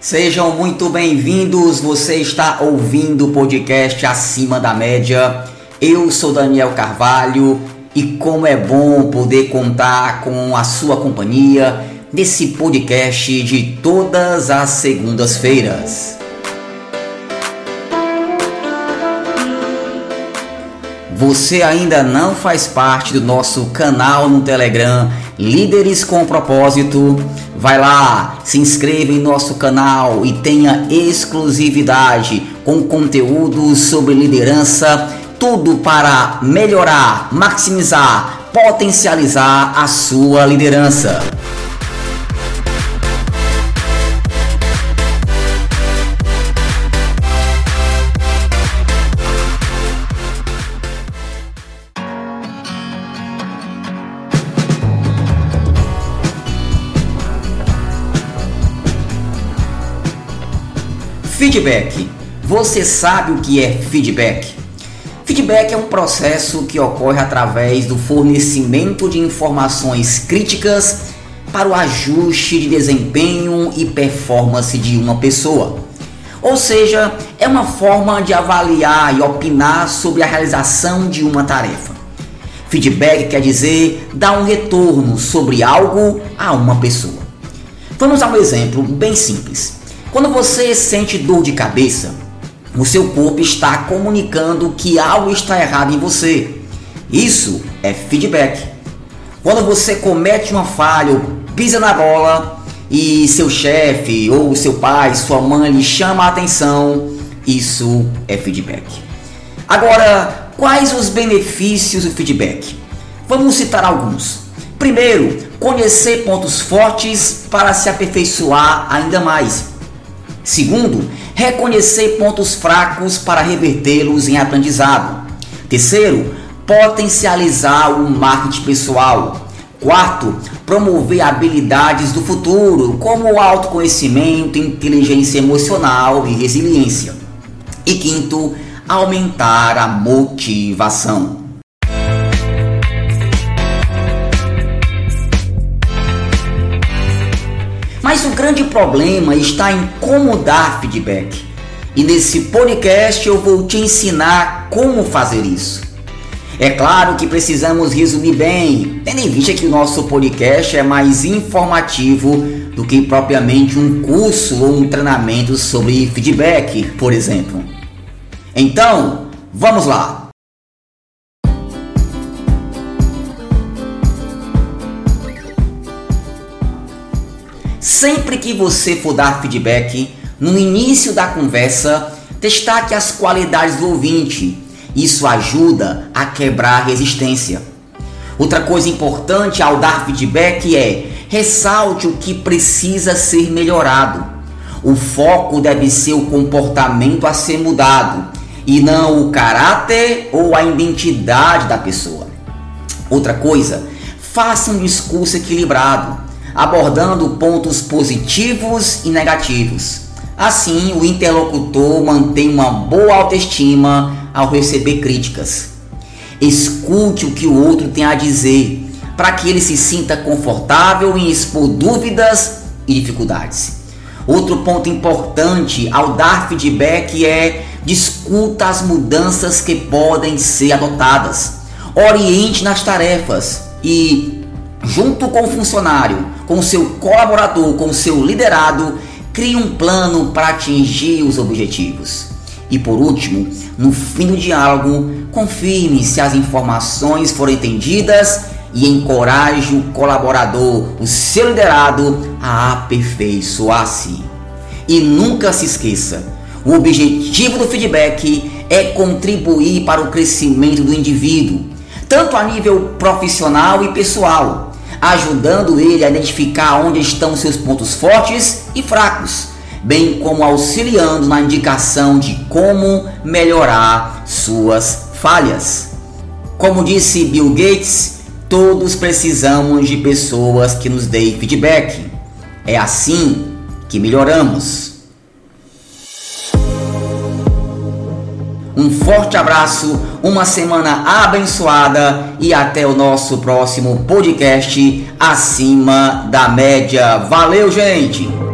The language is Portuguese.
Sejam muito bem-vindos. Você está ouvindo o podcast Acima da Média. Eu sou Daniel Carvalho e como é bom poder contar com a sua companhia nesse podcast de todas as segundas-feiras. Você ainda não faz parte do nosso canal no Telegram Líderes com Propósito? Vai lá, se inscreva em nosso canal e tenha exclusividade com conteúdos sobre liderança, tudo para melhorar, maximizar, potencializar a sua liderança. Feedback. Você sabe o que é feedback? Feedback é um processo que ocorre através do fornecimento de informações críticas para o ajuste de desempenho e performance de uma pessoa. Ou seja, é uma forma de avaliar e opinar sobre a realização de uma tarefa. Feedback quer dizer dar um retorno sobre algo a uma pessoa. Vamos a um exemplo bem simples. Quando você sente dor de cabeça, o seu corpo está comunicando que algo está errado em você. Isso é feedback. Quando você comete uma falha pisa na bola e seu chefe ou seu pai, sua mãe lhe chama a atenção, isso é feedback. Agora, quais os benefícios do feedback? Vamos citar alguns. Primeiro, conhecer pontos fortes para se aperfeiçoar ainda mais. Segundo, reconhecer pontos fracos para revertê-los em aprendizado. Terceiro, potencializar o marketing pessoal. Quarto, promover habilidades do futuro, como autoconhecimento, inteligência emocional e resiliência. E quinto, aumentar a motivação. Mas o grande problema está em como dar feedback. E nesse podcast eu vou te ensinar como fazer isso. É claro que precisamos resumir bem, tendo em vista que o nosso podcast é mais informativo do que propriamente um curso ou um treinamento sobre feedback, por exemplo. Então, vamos lá! Sempre que você for dar feedback, no início da conversa, destaque as qualidades do ouvinte. Isso ajuda a quebrar a resistência. Outra coisa importante ao dar feedback é ressalte o que precisa ser melhorado. O foco deve ser o comportamento a ser mudado e não o caráter ou a identidade da pessoa. Outra coisa, faça um discurso equilibrado abordando pontos positivos e negativos. Assim, o interlocutor mantém uma boa autoestima ao receber críticas. Escute o que o outro tem a dizer, para que ele se sinta confortável em expor dúvidas e dificuldades. Outro ponto importante ao dar feedback é discuta as mudanças que podem ser adotadas. Oriente nas tarefas e junto com o funcionário, com seu colaborador, com seu liderado, crie um plano para atingir os objetivos. E por último, no fim do diálogo, confirme se as informações foram entendidas e encoraje o colaborador, o seu liderado, a aperfeiçoar-se. E nunca se esqueça: o objetivo do feedback é contribuir para o crescimento do indivíduo, tanto a nível profissional e pessoal ajudando ele a identificar onde estão seus pontos fortes e fracos, bem como auxiliando na indicação de como melhorar suas falhas. Como disse Bill Gates, todos precisamos de pessoas que nos deem feedback. É assim que melhoramos. Um forte abraço, uma semana abençoada e até o nosso próximo podcast Acima da Média. Valeu, gente!